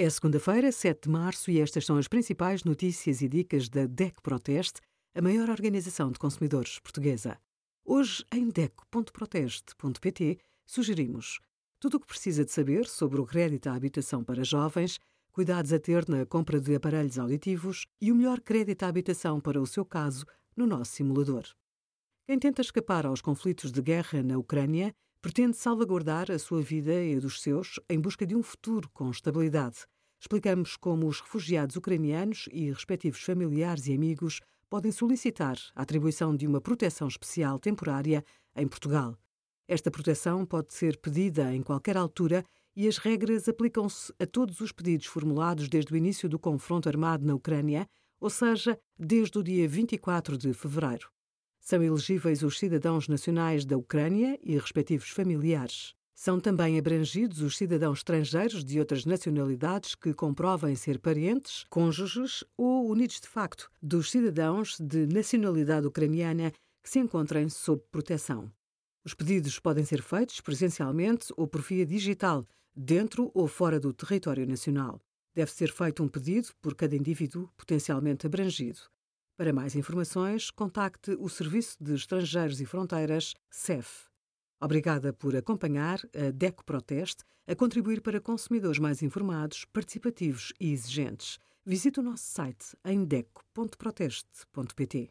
É segunda-feira, 7 de março, e estas são as principais notícias e dicas da DEC Proteste, a maior organização de consumidores portuguesa. Hoje, em DEC.proteste.pt, sugerimos tudo o que precisa de saber sobre o crédito à habitação para jovens, cuidados a ter na compra de aparelhos auditivos e o melhor crédito à habitação para o seu caso no nosso simulador. Quem tenta escapar aos conflitos de guerra na Ucrânia pretende salvaguardar a sua vida e a dos seus em busca de um futuro com estabilidade. Explicamos como os refugiados ucranianos e respectivos familiares e amigos podem solicitar a atribuição de uma proteção especial temporária em Portugal. Esta proteção pode ser pedida em qualquer altura e as regras aplicam-se a todos os pedidos formulados desde o início do confronto armado na Ucrânia, ou seja, desde o dia 24 de fevereiro. São elegíveis os cidadãos nacionais da Ucrânia e respectivos familiares. São também abrangidos os cidadãos estrangeiros de outras nacionalidades que comprovem ser parentes, cônjuges ou unidos de facto dos cidadãos de nacionalidade ucraniana que se encontrem sob proteção. Os pedidos podem ser feitos presencialmente ou por via digital, dentro ou fora do território nacional. Deve ser feito um pedido por cada indivíduo potencialmente abrangido. Para mais informações, contacte o Serviço de Estrangeiros e Fronteiras, CEF. Obrigada por acompanhar a DECO Proteste a contribuir para consumidores mais informados, participativos e exigentes. Visite o nosso site em deco.proteste.pt.